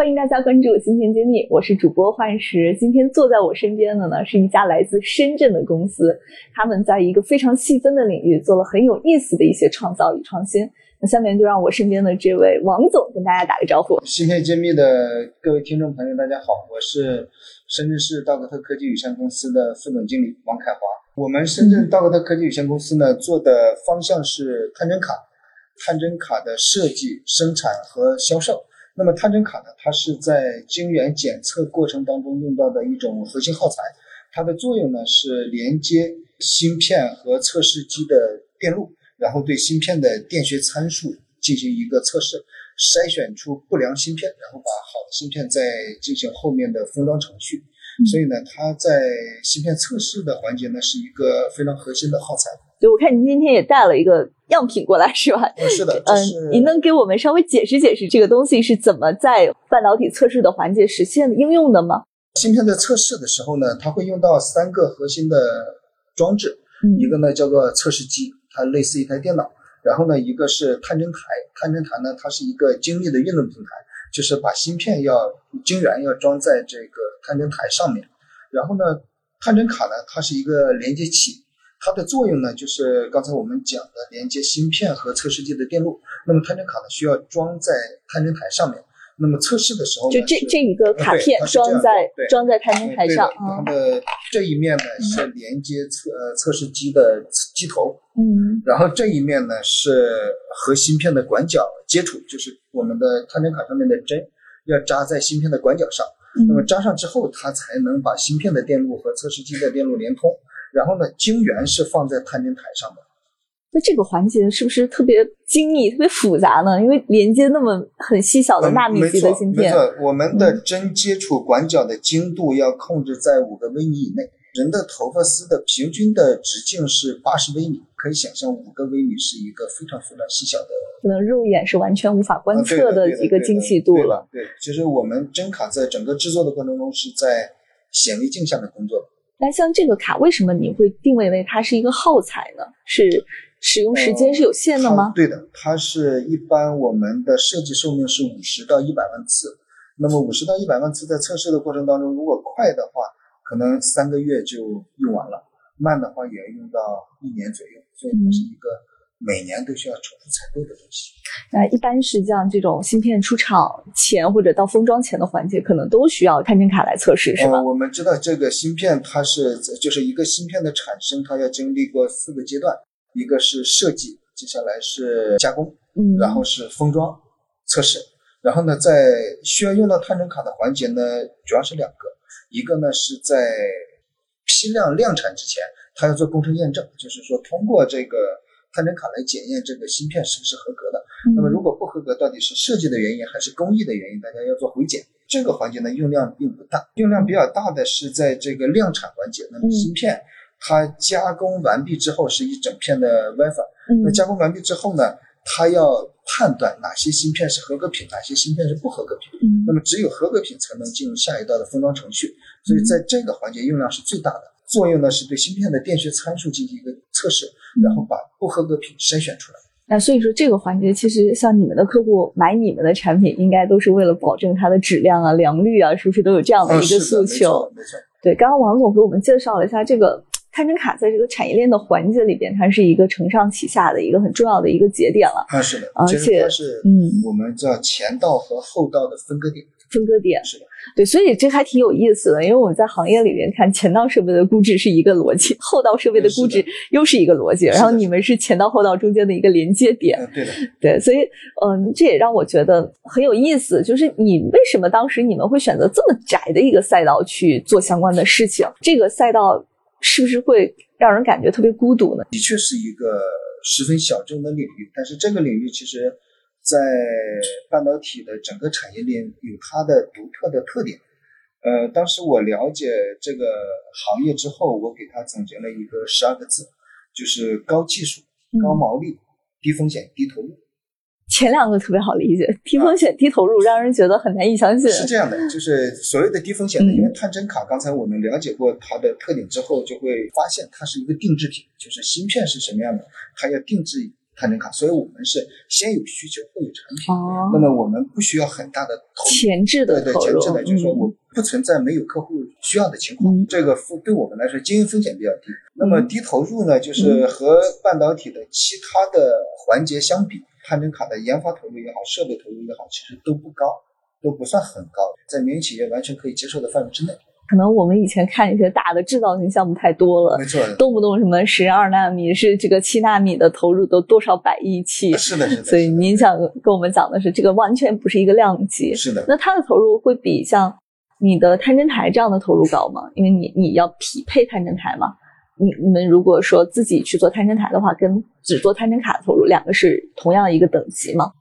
欢迎大家关注芯片揭秘，我是主播幻石。今天坐在我身边的呢，是一家来自深圳的公司，他们在一个非常细分的领域做了很有意思的一些创造与创新。那下面就让我身边的这位王总跟大家打个招呼。芯片揭秘的各位听众朋友，大家好，我是深圳市道格特科技有限公司的副总经理王凯华。我们深圳道格特科技有限公司呢，做的方向是探针卡，探针卡的设计、生产和销售。那么探针卡呢？它是在晶圆检测过程当中用到的一种核心耗材，它的作用呢是连接芯片和测试机的电路，然后对芯片的电学参数进行一个测试，筛选出不良芯片，然后把好的芯片再进行后面的封装程序。所以呢，它在芯片测试的环节呢是一个非常核心的耗材。对，我看您今天也带了一个样品过来，是吧？是的，嗯，您能给我们稍微解释解释这个东西是怎么在半导体测试的环节实现应用的吗？芯片在测试的时候呢，它会用到三个核心的装置，一个呢叫做测试机，它类似一台电脑，然后呢一个是探针台，探针台呢它是一个精密的运动平台，就是把芯片要晶圆要装在这个探针台上面，然后呢探针卡呢它是一个连接器。它的作用呢，就是刚才我们讲的连接芯片和测试机的电路。那么探针卡呢，需要装在探针台上面。那么测试的时候，就这这一个卡片装在装在探针台上。它的这一面呢是连接测测试机的机头，嗯，然后这一面呢是和芯片的管角接触，就是我们的探针卡上面的针要扎在芯片的管角上。那么扎上之后，它才能把芯片的电路和测试机的电路连通。然后呢，晶圆是放在探针台上的。那这个环节是不是特别精密、特别复杂呢？因为连接那么很细小的纳米级的芯片。没错，我们的针接触管角的精度要控制在五个微米以内。人的头发丝的平均的直径是八十微米，可以想象五个微米是一个非常非常细小的，可能肉眼是完全无法观测的一个精细度了。对，其实我们针卡在整个制作的过程中是在显微镜下面工作的。那像这个卡，为什么你会定位为它是一个耗材呢？是使用时间是有限的吗？对的，它是一般我们的设计寿命是五十到一百万次。那么五十到一百万次在测试的过程当中，如果快的话，可能三个月就用完了；慢的话也要用到一年左右。所以它是一个。每年都需要重复采购的东西，那一般是像这种芯片出厂前或者到封装前的环节，可能都需要探针卡来测试，是吗？我们知道这个芯片它是就是一个芯片的产生，它要经历过四个阶段，一个是设计，接下来是加工，嗯，然后是封装测试，然后呢，在需要用到探针卡的环节呢，主要是两个，一个呢是在批量量产之前，它要做工程验证，就是说通过这个。探针卡来检验这个芯片是不是合格的。那么如果不合格，到底是设计的原因还是工艺的原因？大家要做回检。这个环节呢，用量并不大，用量比较大的是在这个量产环节。那么芯片它加工完毕之后是一整片的 WiFi。那加工完毕之后呢，它要判断哪些芯片是合格品，哪些芯片是不合格品。那么只有合格品才能进入下一道的封装程序。所以在这个环节用量是最大的。作用呢是对芯片的电学参数进行一个测试，然后把不合格品筛选出来。那所以说这个环节，其实像你们的客户买你们的产品，应该都是为了保证它的质量啊、良率啊，是不是都有这样的一个诉求？没错。对，刚刚王总给我们介绍了一下这个探针卡在这个产业链的环节里边，它是一个承上启下的一个很重要的一个节点了。啊，是的，而且是嗯，我们叫前道和后道的分割点。分割点是的。对，所以这还挺有意思的，因为我们在行业里面看前道设备的估值是一个逻辑，后道设备的估值又是一个逻辑，然后你们是前道后道中间的一个连接点。对的，对，所以嗯，这也让我觉得很有意思，就是你为什么当时你们会选择这么窄的一个赛道去做相关的事情？这个赛道是不是会让人感觉特别孤独呢？的确是一个十分小众的领域，但是这个领域其实。在半导体的整个产业链有它的独特的特点。呃，当时我了解这个行业之后，我给它总结了一个十二个字，就是高技术、高毛利、低风险、低投入。前两个特别好理解，低风险低投入，让人觉得很难以相信。是这样的，就是所谓的低风险的，因为探针卡，刚才我们了解过它的特点之后，就会发现它是一个定制品，就是芯片是什么样的，它要定制探针卡，所以我们是先有需求后有产品。哦，那么我们不需要很大的投入，前置的对对，前置的，就是说嗯我不存在没有客户需要的情况，嗯这个风对我们来说经营风险比较低。那么低投入呢，就是和半导体的其他的环节相比，探针卡的研发投入也好，设备投入也好，其实都不高，都不算很高，在民营企业完全可以接受的范围之内。可能我们以前看一些大的制造型项目太多了，没错，动不动什么十二纳米是这个七纳米的投入都多少百亿起，是的，是的，所以您想跟我们讲的是，这个完全不是一个量级。是的，那它的投入会比像你的探针台这样的投入高吗？因为你你要匹配探针台嘛。你你们如果说自己去做探针台的话，跟只做探针卡的投入，两个是同样一个等级吗？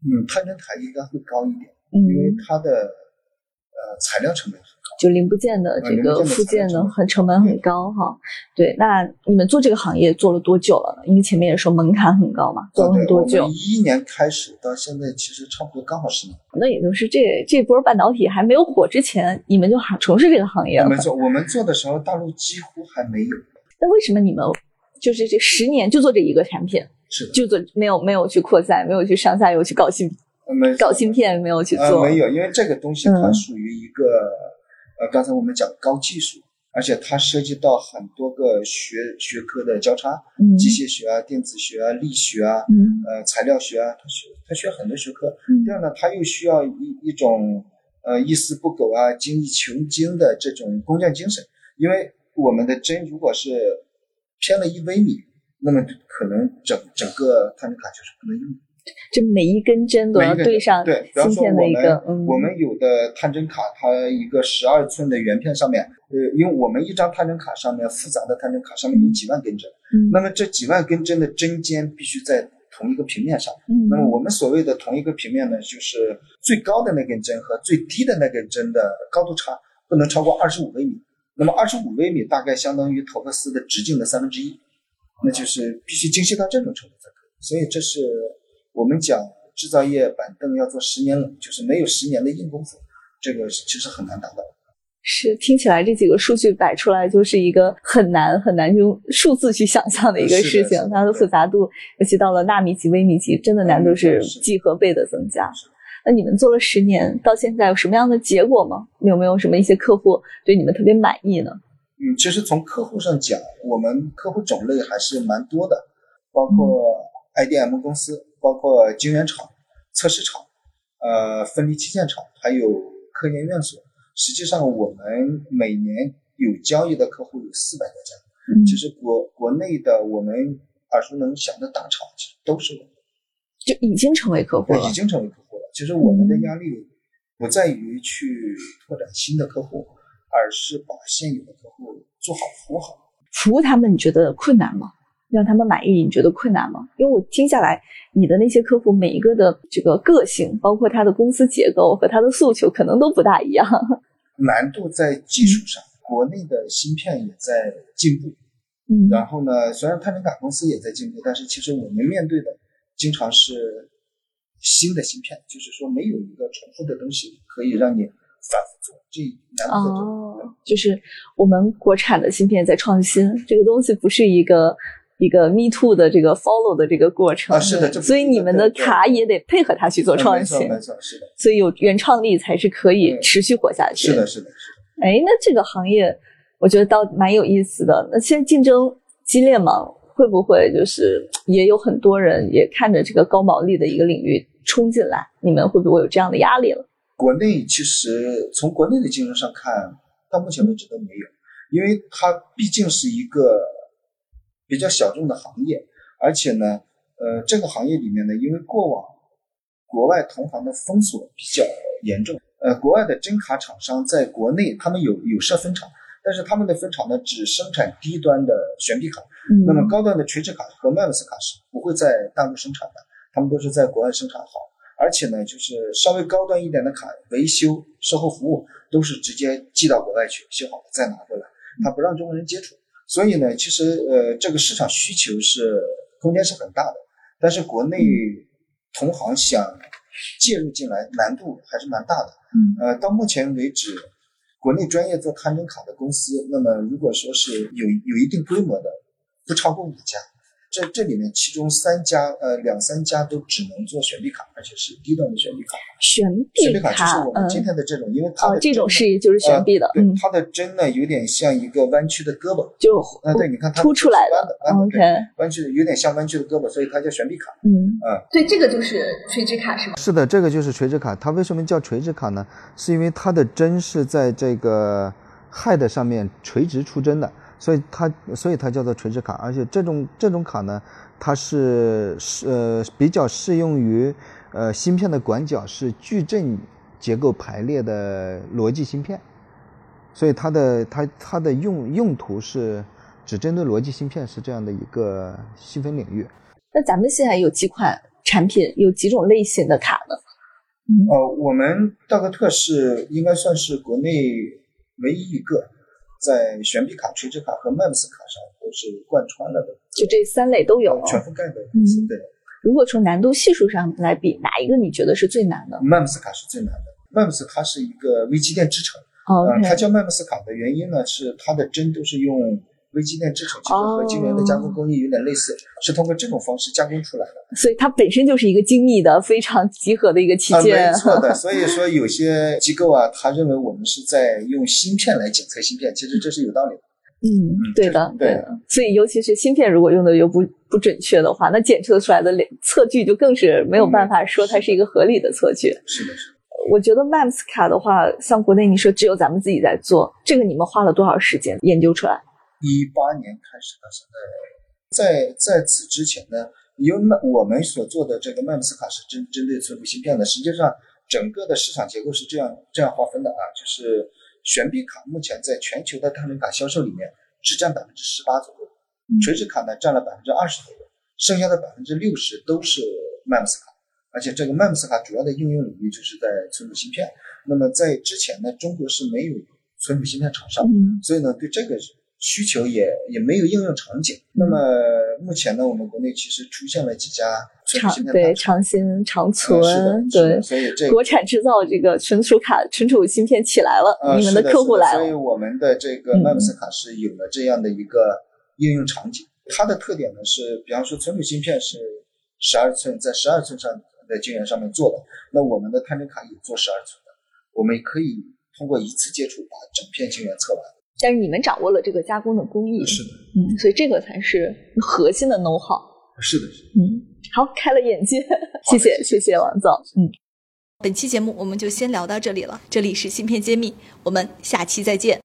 嗯，探针台应该会高一点，嗯因为它的呃材料成本。就零部件的这个附件呢，很成本很高哈。对，那你们做这个行业做了多久了呢？因为前面也说门槛很高嘛，做了很多久？一一年开始到现在，其实差不多刚好十年。那也就是这这波半导体还没有火之前，你们就还从事这个行业了。没错，我们做的时候，大陆几乎还没有。那为什么你们就是这十年就做这一个产品，是的，就做没有没有去扩散，没有去上下游去搞芯搞芯片，没有去呃做？没有，因为这个东西它嗯属于一个、呃，刚才我们讲高技术，而且它涉及到很多个学学科的交叉，嗯机械学啊、电子学啊、力学啊、嗯呃材料学啊，它学它需要很多学科。嗯第二呢，它又需要一一种呃一丝不苟啊、精益求精的这种工匠精神，因为我们的针如果是偏了一微米，那么可能整整个探针卡就是不能用的。这每一根针都要对上对，比方芯说我们片的一个，嗯，我们有的探针卡，它一个十二寸的圆片上面，呃，因为我们一张探针卡上面复杂的探针卡上面有几万根针，嗯那么这几万根针的针尖必须在同一个平面上。嗯那么我们所谓的同一个平面呢，就是最高的那根针和最低的那根针的高度差不能超过二十五微米。那么二十五微米大概相当于头发丝的直径的三分之一，那就是必须精细到这种程度才可以。所以这是我们讲制造业板凳要做十年冷，就是没有十年的硬功夫，这个其实很难达到。是听起来这几个数据摆出来就是一个很难很难用数字去想象的一个事情，的它的复杂度，尤其到了纳米级、微米级，真的难度是几何倍的增加。那你们做了十年，到现在有什么样的结果吗？有没有什么一些客户对你们特别满意呢？嗯，其实从客户上讲，我们客户种类还是蛮多的，包括 IDM 公司，包括晶圆厂、测试厂、呃分离器件厂，还有科研院所。实际上，我们每年有交易的客户有四百多家。嗯其实国国内的我们耳熟能详的大厂，其实都是我们就已经成为客户了对，已。经成为客户了。其实我们的压力不在于去拓展新的客户，而是把现有的客户做好服务好。服务他们，你觉得困难吗？让他们满意，你觉得困难吗？因为我听下来，你的那些客户每一个的这个个性，包括他的公司结构和他的诉求，可能都不大一样。难度在技术上，国内的芯片也在进步。嗯然后呢，虽然探针卡公司也在进步，但是其实我们面对的经常是新的芯片，就是说没有一个重复的东西可以让你反复做，这难度在这里。哦，就是我们国产的芯片在创新，这个东西不是一个一个 me too 的这个 follow 的这个过程。啊是的所以你们的卡也得配合他去做创新没，错，没错，是的，所以有原创力才是可以持续活下去。是的，是的，是的。哎，那这个行业我觉得倒蛮有意思的。那现在竞争激烈嘛？会不会就是也有很多人也看着这个高毛利的一个领域冲进来？你们会不会有这样的压力了？国内其实从国内的竞争上看，到目前为止都没有，因为它毕竟是一个比较小众的行业，而且呢，呃，这个行业里面呢，因为过往国外同行的封锁比较严重，呃，国外的真卡厂商在国内他们有有设分厂，但是他们的分厂呢只生产低端的悬臂卡，嗯那么高端的垂直卡和 MEMS 卡是不会在大陆生产的，他们都是在国外生产好。而且呢，就是稍微高端一点的卡，维修、售后服务都是直接寄到国外去修好了再拿回来，他不让中国人接触。所以呢，其实呃，这个市场需求是空间是很大的。但是国内同行想介入进来，难度还是蛮大的。嗯，呃，到目前为止，国内专业做探针卡的公司，那么如果说是有有一定规模的，不超过五家。这这里面，其中三家，呃，两三家都只能做选币卡，而且是低端的选币卡。选币卡就是我们今天的这种，因为它哦，这种是就是选币的，嗯，它的针呢有点像一个弯曲的胳膊，就啊，对，你看它凸出来的，OK，弯曲的有点像弯曲的胳膊，所以它叫选币卡。嗯啊，对，这个就是垂直卡是吗？是的，这个就是垂直卡。它为什么叫垂直卡呢？是因为它的针是在这个 head 上面垂直出针的。所以它，所以它叫做垂直卡，而且这种这种卡呢，它是是呃比较适用于呃芯片的管角是矩阵结构排列的逻辑芯片，所以它的它它的用用途是只针对逻辑芯片是这样的一个细分领域。那咱们现在有几款产品，有几种类型的卡呢？呃，我们道格特是应该算是国内唯一一个。在悬臂卡、垂直卡和 MEMS 卡上都是贯穿了的，就这三类都有，全覆盖的。嗯，对。如果从难度系数上来比，哪一个你觉得是最难的？MEMS 卡是最难的。MEMS 它是一个微机电制成，哦，它叫 MEMS 卡的原因呢，是它的针都是用。微机电制成其实和晶圆的加工工艺有点类似，是通过这种方式加工出来的。所以它本身就是一个精密的、非常集合的一个器件。没错的。所以说有些机构啊，他认为我们是在用芯片来检测芯片，其实这是有道理的。嗯，对的，对的。所以尤其是芯片如果用的又不不准确的话，那检测出来的测距就更是没有办法说它是一个合理的测距。是的，是的。我觉得 MEMS 卡的话，像国内你说只有咱们自己在做，这个你们花了多少时间研究出来？一八年开始到现在，在在此之前呢，因为我们所做的这个 MEMS 卡是针针对存储芯片的，实际上整个的市场结构是这样这样划分的啊，就是悬臂卡目前在全球的探针卡销售里面只占百分之十八左右，垂直卡呢占了百分之二十左右，剩下的百分之六十都是 MEMS 卡，而且这个 MEMS 卡主要的应用领域就是在存储芯片。那么在之前呢，中国是没有存储芯片厂商，所以呢，对这个。需求也也没有应用场景。那么目前呢，我们国内其实出现了几家长对长芯长存对，所以这国产制造这个存储卡、存储芯片起来了，你们的客户来了。所以我们的这个 MEMS 卡是有了这样的一个应用场景。它的特点呢是，比方说存储芯片是十二寸，在十二寸上的晶圆上面做的，那我们的探针卡也做十二寸的，我们可以通过一次接触把整片晶圆测完。但是你们掌握了这个加工的工艺，是的，嗯，所以这个才是核心的 know how。是的是，嗯，好，开了眼界，谢谢，谢谢王总，嗯。本期节目我们就先聊到这里了，这里是芯片揭秘，我们下期再见。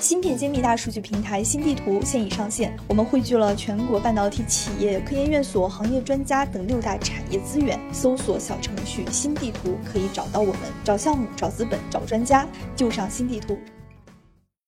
芯片揭秘大数据平台新地图现已上线，我们汇聚了全国半导体企业、科研院所、行业专家等六大产业资源。搜索小程序新地图可以找到我们，找项目、找资本、找专家，就上新地图。